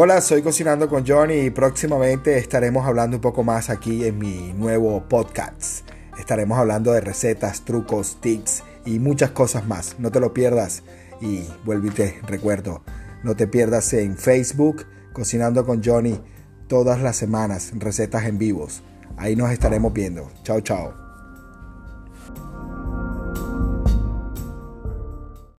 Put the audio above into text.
Hola, soy Cocinando con Johnny y próximamente estaremos hablando un poco más aquí en mi nuevo podcast. Estaremos hablando de recetas, trucos, tips y muchas cosas más. No te lo pierdas y vuelvo recuerdo, no te pierdas en Facebook Cocinando con Johnny todas las semanas, recetas en vivos. Ahí nos estaremos viendo. Chao, chao.